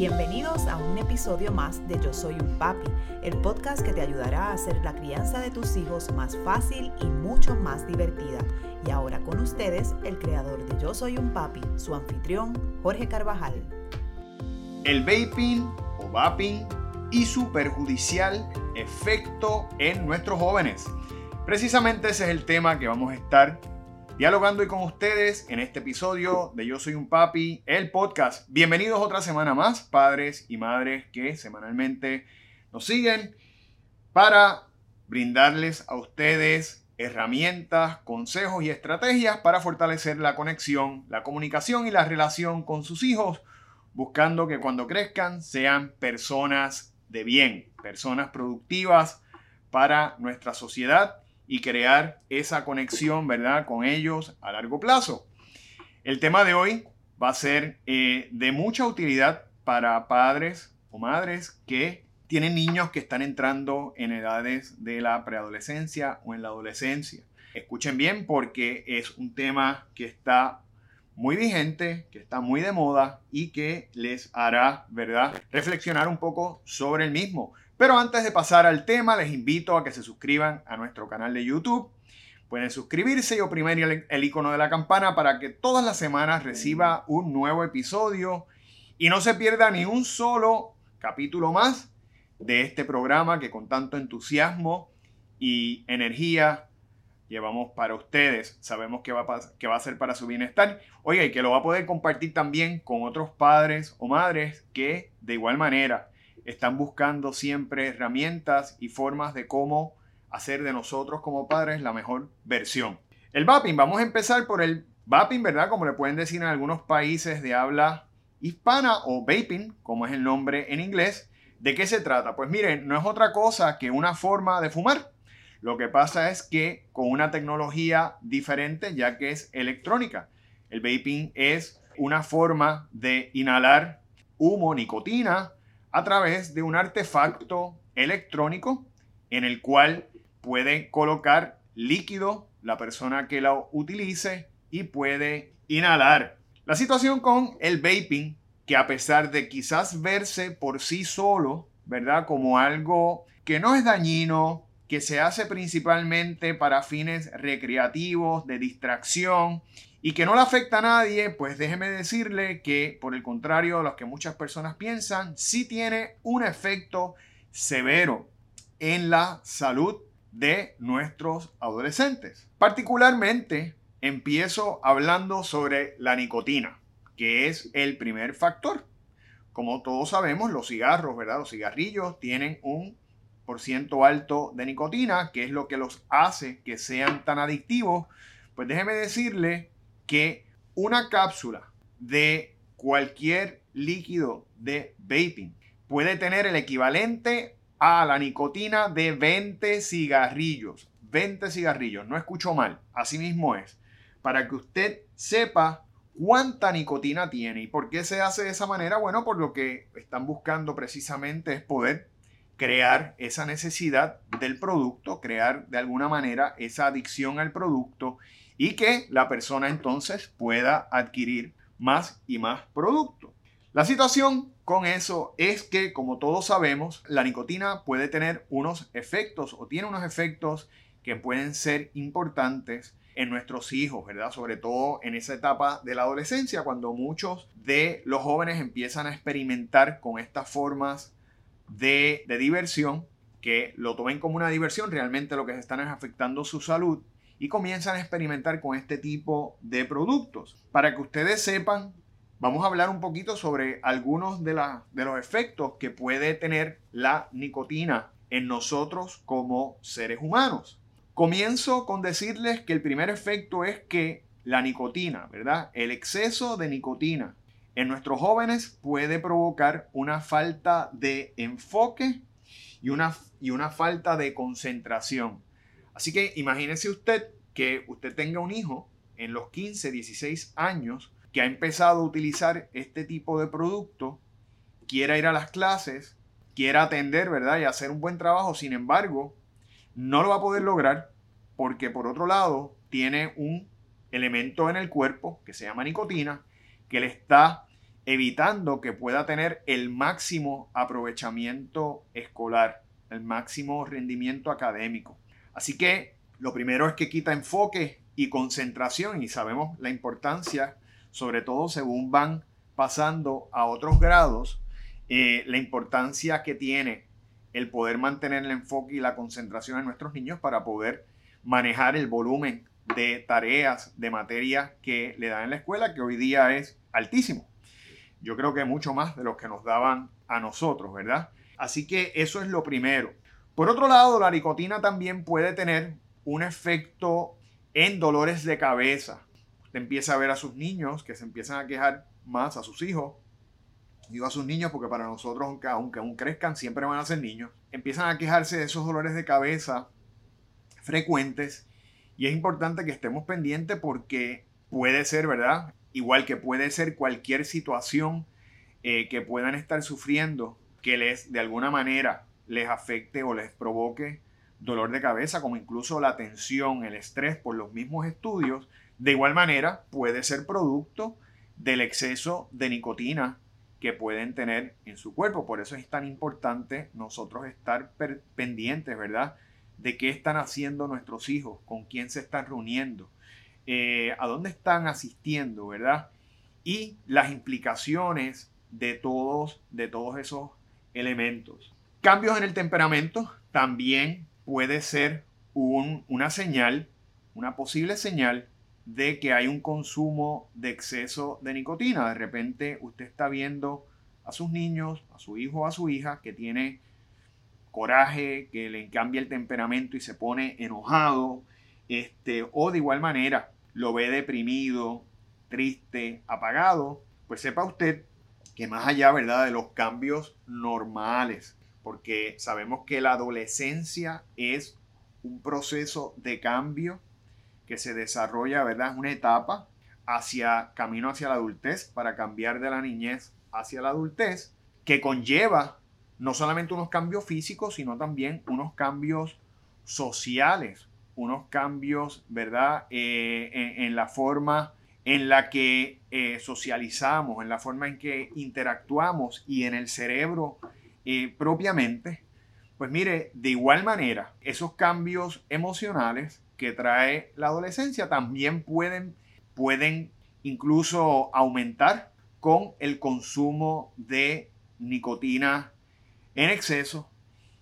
Bienvenidos a un episodio más de Yo Soy un Papi, el podcast que te ayudará a hacer la crianza de tus hijos más fácil y mucho más divertida. Y ahora con ustedes, el creador de Yo Soy un Papi, su anfitrión, Jorge Carvajal. El vaping o vaping y su perjudicial efecto en nuestros jóvenes. Precisamente ese es el tema que vamos a estar dialogando hoy con ustedes en este episodio de Yo Soy un Papi, el podcast. Bienvenidos otra semana más, padres y madres que semanalmente nos siguen para brindarles a ustedes herramientas, consejos y estrategias para fortalecer la conexión, la comunicación y la relación con sus hijos, buscando que cuando crezcan sean personas de bien, personas productivas para nuestra sociedad y crear esa conexión, ¿verdad?, con ellos a largo plazo. El tema de hoy va a ser eh, de mucha utilidad para padres o madres que tienen niños que están entrando en edades de la preadolescencia o en la adolescencia. Escuchen bien porque es un tema que está muy vigente, que está muy de moda y que les hará, ¿verdad?, reflexionar un poco sobre el mismo. Pero antes de pasar al tema, les invito a que se suscriban a nuestro canal de YouTube. Pueden suscribirse y oprimir el, el icono de la campana para que todas las semanas reciba un nuevo episodio y no se pierda ni un solo capítulo más de este programa que con tanto entusiasmo y energía llevamos para ustedes. Sabemos que va, a, que va a ser para su bienestar. Oiga, y que lo va a poder compartir también con otros padres o madres que de igual manera están buscando siempre herramientas y formas de cómo hacer de nosotros como padres la mejor versión. El vaping, vamos a empezar por el vaping, ¿verdad? Como le pueden decir en algunos países de habla hispana o vaping, como es el nombre en inglés. ¿De qué se trata? Pues miren, no es otra cosa que una forma de fumar. Lo que pasa es que con una tecnología diferente, ya que es electrónica. El vaping es una forma de inhalar humo, nicotina, a través de un artefacto electrónico en el cual puede colocar líquido la persona que lo utilice y puede inhalar. La situación con el vaping, que a pesar de quizás verse por sí solo, ¿verdad? Como algo que no es dañino, que se hace principalmente para fines recreativos, de distracción y que no le afecta a nadie, pues déjeme decirle que por el contrario a lo que muchas personas piensan, sí tiene un efecto severo en la salud de nuestros adolescentes. Particularmente empiezo hablando sobre la nicotina, que es el primer factor. Como todos sabemos, los cigarros, ¿verdad? Los cigarrillos tienen un por ciento alto de nicotina, que es lo que los hace que sean tan adictivos. Pues déjeme decirle que una cápsula de cualquier líquido de vaping puede tener el equivalente a la nicotina de 20 cigarrillos. 20 cigarrillos, no escucho mal, así mismo es. Para que usted sepa cuánta nicotina tiene y por qué se hace de esa manera. Bueno, por lo que están buscando precisamente es poder crear esa necesidad del producto, crear de alguna manera esa adicción al producto y que la persona entonces pueda adquirir más y más producto. La situación con eso es que, como todos sabemos, la nicotina puede tener unos efectos o tiene unos efectos que pueden ser importantes en nuestros hijos, ¿verdad? Sobre todo en esa etapa de la adolescencia, cuando muchos de los jóvenes empiezan a experimentar con estas formas de, diversión, que lo tomen como una diversión, realmente lo que se están es afectando su salud y comienzan a experimentar con este tipo de productos. Para que ustedes sepan, vamos a hablar un poquito sobre algunos de, los efectos que puede tener la nicotina en nosotros como seres humanos. Comienzo con decirles que el primer efecto es que la nicotina, ¿verdad? El exceso de nicotina en nuestros jóvenes puede provocar una falta de enfoque y una, y una falta de concentración. Así que imagínese usted que usted tenga un hijo en los 15, 16 años que ha empezado a utilizar este tipo de producto, quiera ir a las clases, quiera atender, ¿verdad? Y hacer un buen trabajo, sin embargo, no lo va a poder lograr porque por otro lado tiene un elemento en el cuerpo que se llama nicotina que le está evitando que pueda tener el máximo aprovechamiento escolar, el máximo rendimiento académico. Así que lo primero es que quita enfoque y concentración y sabemos la importancia, sobre todo según van pasando a otros grados, eh, la importancia que tiene el poder mantener el enfoque y la concentración en nuestros niños para poder manejar el volumen de tareas, de materia que le dan en la escuela, que hoy día es altísimo. Yo creo que mucho más de lo que nos daban a nosotros, ¿verdad? Así que eso es lo primero. Por otro lado, la nicotina también puede tener un efecto en dolores de cabeza. Usted empieza a ver a sus niños que se empiezan a quejar más, a sus hijos, digo a sus niños porque para nosotros, aunque, aunque aún crezcan, siempre van a ser niños, empiezan a quejarse de esos dolores de cabeza frecuentes y es importante que estemos pendientes porque puede ser, ¿verdad? Igual que puede ser cualquier situación eh, que puedan estar sufriendo que les de alguna manera les afecte o les provoque dolor de cabeza, como incluso la tensión, el estrés por los mismos estudios, de igual manera puede ser producto del exceso de nicotina que pueden tener en su cuerpo. Por eso es tan importante nosotros estar pendientes, ¿verdad? De qué están haciendo nuestros hijos, con quién se están reuniendo, eh, a dónde están asistiendo, ¿verdad? Y las implicaciones de todos, de todos esos elementos. Cambios en el temperamento también puede ser una señal, una posible señal de que hay un consumo de exceso de nicotina. De repente usted está viendo a sus niños, a su hijo o a su hija que tiene coraje, que le cambia el temperamento y se pone enojado, este, o de igual manera lo ve deprimido, triste, apagado, pues sepa usted que más allá, ¿verdad?, de los cambios normales, porque sabemos que la adolescencia es un proceso de cambio que se desarrolla, ¿verdad? Es una etapa hacia camino hacia la adultez para cambiar de la niñez hacia la adultez que conlleva no solamente unos cambios físicos, sino también unos cambios sociales, unos cambios, ¿verdad? Eh, en, la forma en la que eh, socializamos, en la forma en que interactuamos y en el cerebro eh, propiamente. Pues mire, de igual manera, esos cambios emocionales que trae la adolescencia también pueden, pueden incluso aumentar con el consumo de nicotina en exceso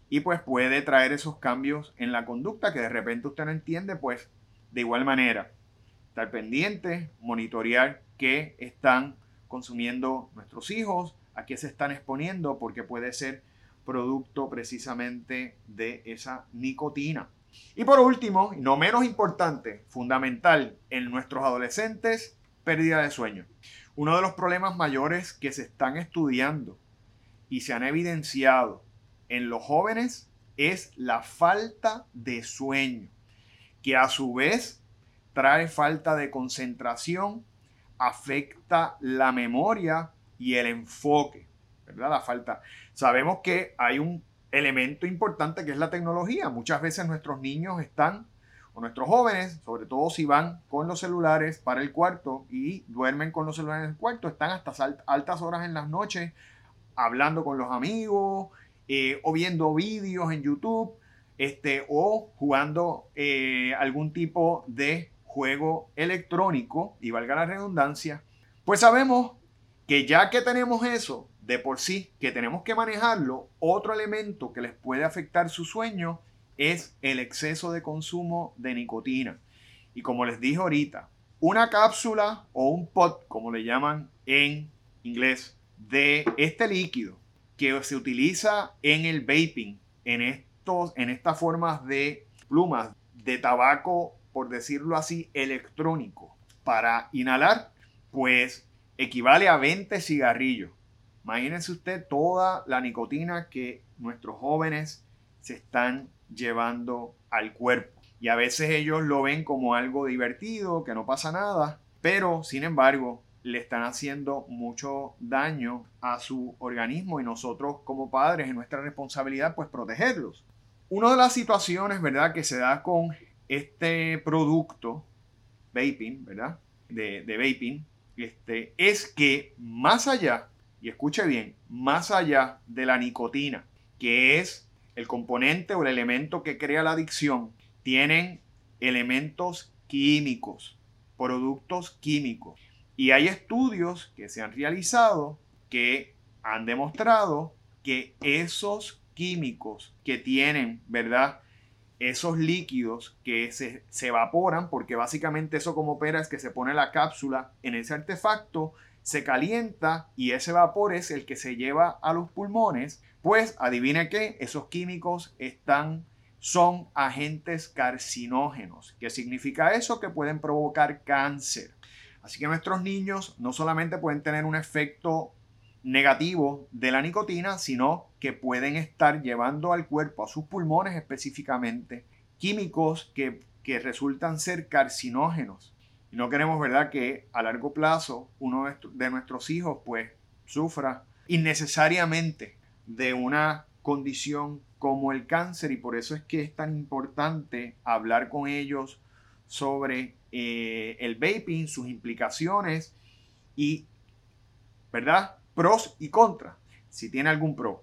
y pues puede traer esos cambios en la conducta que de repente usted no entiende, pues de igual manera, estar pendiente, monitorear qué están consumiendo nuestros hijos, a qué se están exponiendo, porque puede ser producto precisamente de esa nicotina. Y por último, no menos importante, fundamental en nuestros adolescentes, pérdida de sueño. Uno de los problemas mayores que se están estudiando y se han evidenciado en los jóvenes es la falta de sueño, que a su vez trae falta de concentración, afecta la memoria y el enfoque, ¿verdad? La falta. Sabemos que hay un elemento importante que es la tecnología. Muchas veces nuestros niños están, o nuestros jóvenes, sobre todo si van con los celulares para el cuarto y duermen con los celulares en el cuarto, están hasta altas horas en las noches hablando con los amigos eh, o viendo vídeos en YouTube este, o jugando eh, algún tipo de juego electrónico, y valga la redundancia, pues sabemos que ya que tenemos eso, de por sí que tenemos que manejarlo, otro elemento que les puede afectar su sueño es el exceso de consumo de nicotina. Y como les dije ahorita, una cápsula o un pot, como le llaman en inglés, de este líquido que se utiliza en el vaping, en, estos, en estas formas de plumas de tabaco, por decirlo así, electrónico, para inhalar, pues equivale a 20 cigarrillos. Imagínense usted toda la nicotina que nuestros jóvenes se están llevando al cuerpo. Y a veces ellos lo ven como algo divertido, que no pasa nada, pero sin embargo le están haciendo mucho daño a su organismo y nosotros como padres en nuestra responsabilidad pues protegerlos. Una de las situaciones, ¿verdad?, que se da con este producto vaping, ¿verdad? De, de vaping, este, es que más allá, y escuche bien, más allá de la nicotina, que es el componente o el elemento que crea la adicción, tienen elementos químicos, productos químicos. Y hay estudios que se han realizado que han demostrado que esos químicos que tienen, ¿verdad? Esos líquidos que se, se, evaporan, porque básicamente eso como opera es que se pone la cápsula en ese artefacto, se calienta y ese vapor es el que se lleva a los pulmones, pues adivine qué, esos químicos están son agentes carcinógenos. ¿Qué significa eso? Que pueden provocar cáncer. Así que nuestros niños no solamente pueden tener un efecto negativo de la nicotina, sino que pueden estar llevando al cuerpo, a sus pulmones específicamente, químicos que, que resultan ser carcinógenos. Y no queremos, ¿verdad?, que a largo plazo uno de nuestros hijos pues sufra innecesariamente de una condición como el cáncer y por eso es que es tan importante hablar con ellos sobre eh, el vaping, sus implicaciones y, ¿verdad? Pros y contras, si tiene algún pro.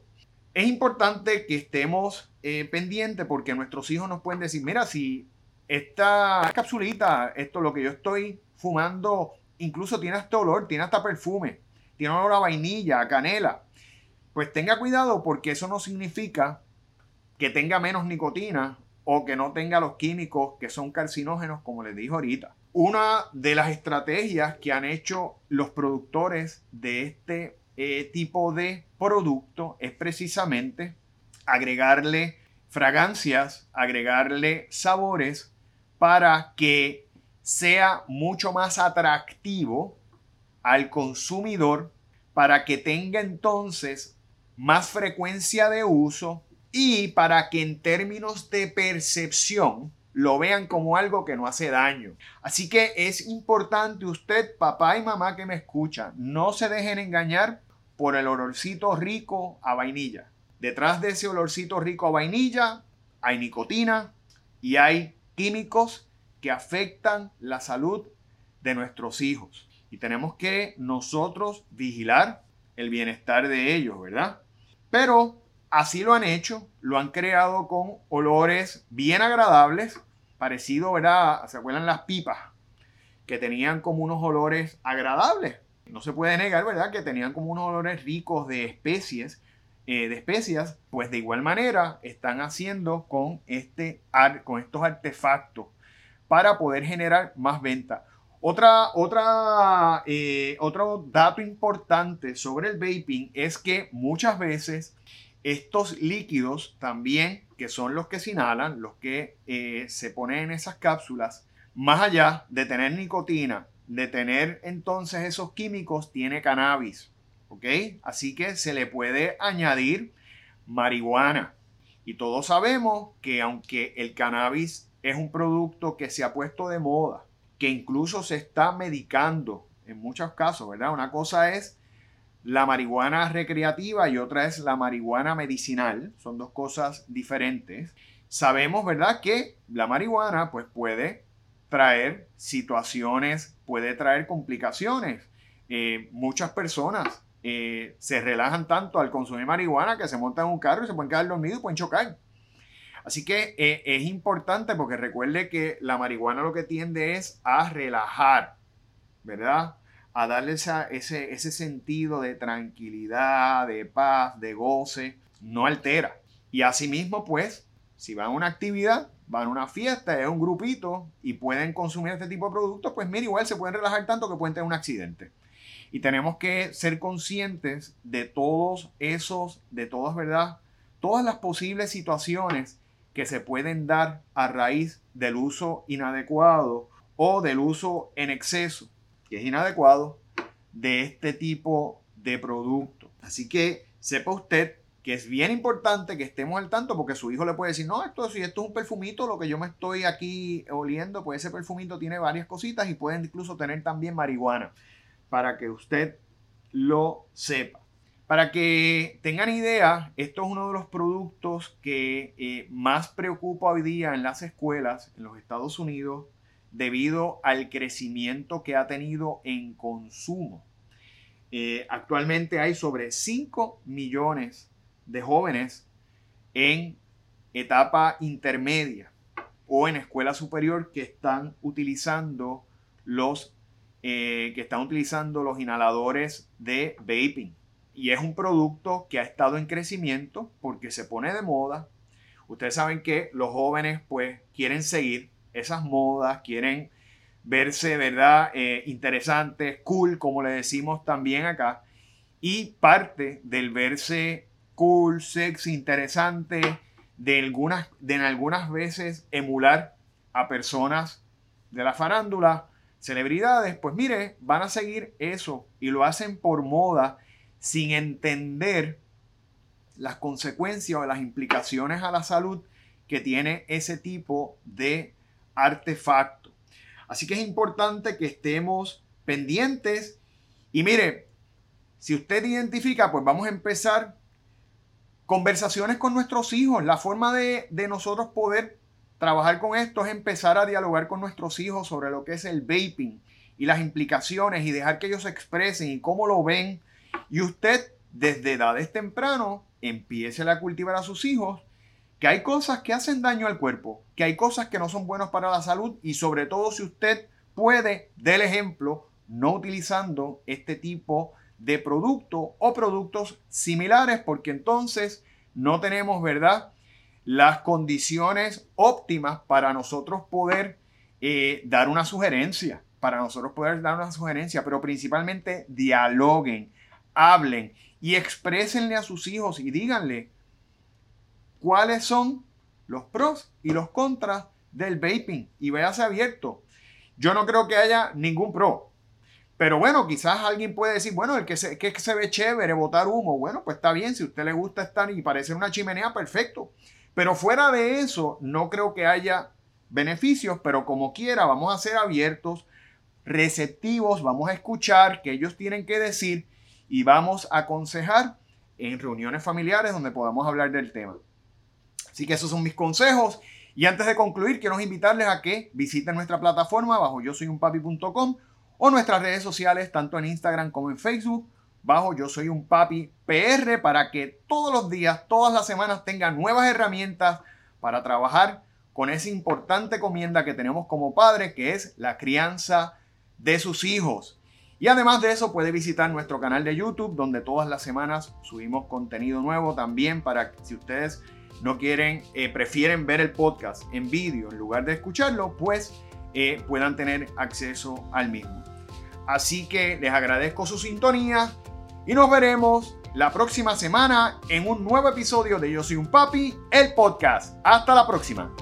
Es importante que estemos eh, pendientes porque nuestros hijos nos pueden decir, mira, si esta capsulita, esto lo que yo estoy fumando, incluso tiene este olor, tiene hasta perfume, tiene olor a vainilla, a canela. Pues tenga cuidado porque eso no significa que tenga menos nicotina o que no tenga los químicos que son carcinógenos, como les dije ahorita. Una de las estrategias que han hecho los productores de este eh, tipo de producto es precisamente agregarle fragancias, agregarle sabores para que sea mucho más atractivo al consumidor, para que tenga entonces más frecuencia de uso y para que en términos de percepción lo vean como algo que no hace daño. Así que es importante usted, papá y mamá que me escuchan, no se dejen engañar por el olorcito rico a vainilla. Detrás de ese olorcito rico a vainilla hay nicotina y hay químicos que afectan la salud de nuestros hijos. Y tenemos que nosotros vigilar el bienestar de ellos, ¿verdad? Pero Así lo han hecho, lo han creado con olores bien agradables, parecido, ¿verdad? ¿Se acuerdan las pipas? Que tenían como unos olores agradables. No se puede negar, ¿verdad? Que tenían como unos olores ricos de especies, eh, de especias. Pues de igual manera están haciendo con, este, con estos artefactos para poder generar más venta. Otra, otra, eh, otro dato importante sobre el vaping es que muchas veces estos líquidos también, que son los que se inhalan, los que eh, se ponen en esas cápsulas, más allá de tener nicotina, de tener entonces esos químicos, tiene cannabis. ¿Ok? Así que se le puede añadir marihuana. Y todos sabemos que aunque el cannabis es un producto que se ha puesto de moda, que incluso se está medicando en muchos casos, ¿verdad? Una cosa es la marihuana recreativa y otra es la marihuana medicinal. Son dos cosas diferentes. Sabemos, ¿verdad?, que la marihuana pues puede traer situaciones, puede traer complicaciones. Eh, muchas personas eh, se relajan tanto al consumir marihuana que se montan en un carro y se pueden quedar dormidos y pueden chocar. Así que eh, es importante porque recuerde que la marihuana lo que tiende es a relajar, ¿verdad? a darle ese, ese sentido de tranquilidad, de paz, de goce, no altera. Y asimismo, pues, si van a una actividad, van a una fiesta, es un grupito y pueden consumir este tipo de productos, pues mira, igual se pueden relajar tanto que pueden tener un accidente. Y tenemos que ser conscientes de todos esos, de todas, ¿verdad? Todas las posibles situaciones que se pueden dar a raíz del uso inadecuado o del uso en exceso que es inadecuado de este tipo de producto. Así que sepa usted que es bien importante que estemos al tanto porque su hijo le puede decir, no, esto si esto es un perfumito, lo que yo me estoy aquí oliendo, pues ese perfumito tiene varias cositas y pueden incluso tener también marihuana, para que usted lo sepa. Para que tengan idea, esto es uno de los productos que eh, más preocupa hoy día en las escuelas en los Estados Unidos debido al crecimiento que ha tenido en consumo. Eh, actualmente hay sobre 5 millones de jóvenes en etapa intermedia o en escuela superior que están utilizando los eh, que están utilizando los inhaladores de vaping. Y es un producto que ha estado en crecimiento porque se pone de moda. Ustedes saben que los jóvenes pues quieren seguir esas modas, quieren verse, ¿verdad? Eh, interesantes, cool, como le decimos también acá. Y parte del verse cool, sexy, interesante, de algunas, de algunas veces emular a personas de la farándula, celebridades, pues mire, van a seguir eso y lo hacen por moda sin entender las consecuencias o las implicaciones a la salud que tiene ese tipo de artefacto. Así que es importante que estemos pendientes. Y mire, si usted identifica, pues vamos a empezar conversaciones con nuestros hijos. La forma de, de nosotros poder trabajar con esto es empezar a dialogar con nuestros hijos sobre lo que es el vaping y las implicaciones y dejar que ellos se expresen y cómo lo ven. Y usted desde edades temprano empiece a cultivar a sus hijos que hay cosas que hacen daño al cuerpo, que hay cosas que no son buenas para la salud y sobre todo si usted puede, del ejemplo, no utilizando este tipo de producto o productos similares porque entonces no tenemos, ¿verdad? Las condiciones óptimas para nosotros poder eh, dar una sugerencia, para nosotros poder dar una sugerencia, pero principalmente dialoguen, hablen y exprésenle a sus hijos y díganle, cuáles son los pros y los contras del vaping y véase abierto. Yo no creo que haya ningún pro. Pero bueno, quizás alguien puede decir, bueno, el que se, que se ve chévere, botar humo. Bueno, pues está bien, si a usted le gusta estar y parecer una chimenea, perfecto. Pero fuera de eso, no creo que haya beneficios, pero como quiera, vamos a ser abiertos, receptivos, vamos a escuchar qué ellos tienen que decir y vamos a aconsejar en reuniones familiares donde podamos hablar del tema. Así que esos son mis consejos. Y antes de concluir, quiero invitarles a que visiten nuestra plataforma bajo yo soy un papi.com o nuestras redes sociales, tanto en Instagram como en Facebook, bajo yo soy un papi PR, para que todos los días, todas las semanas tengan nuevas herramientas para trabajar con esa importante comienda que tenemos como padre, que es la crianza de sus hijos. Y además de eso, puede visitar nuestro canal de YouTube, donde todas las semanas subimos contenido nuevo también para que si ustedes no quieren, eh, prefieren ver el podcast en vídeo en lugar de escucharlo, pues eh, puedan tener acceso al mismo. Así que les agradezco su sintonía y nos veremos la próxima semana en un nuevo episodio de Yo Soy un Papi, el podcast. Hasta la próxima.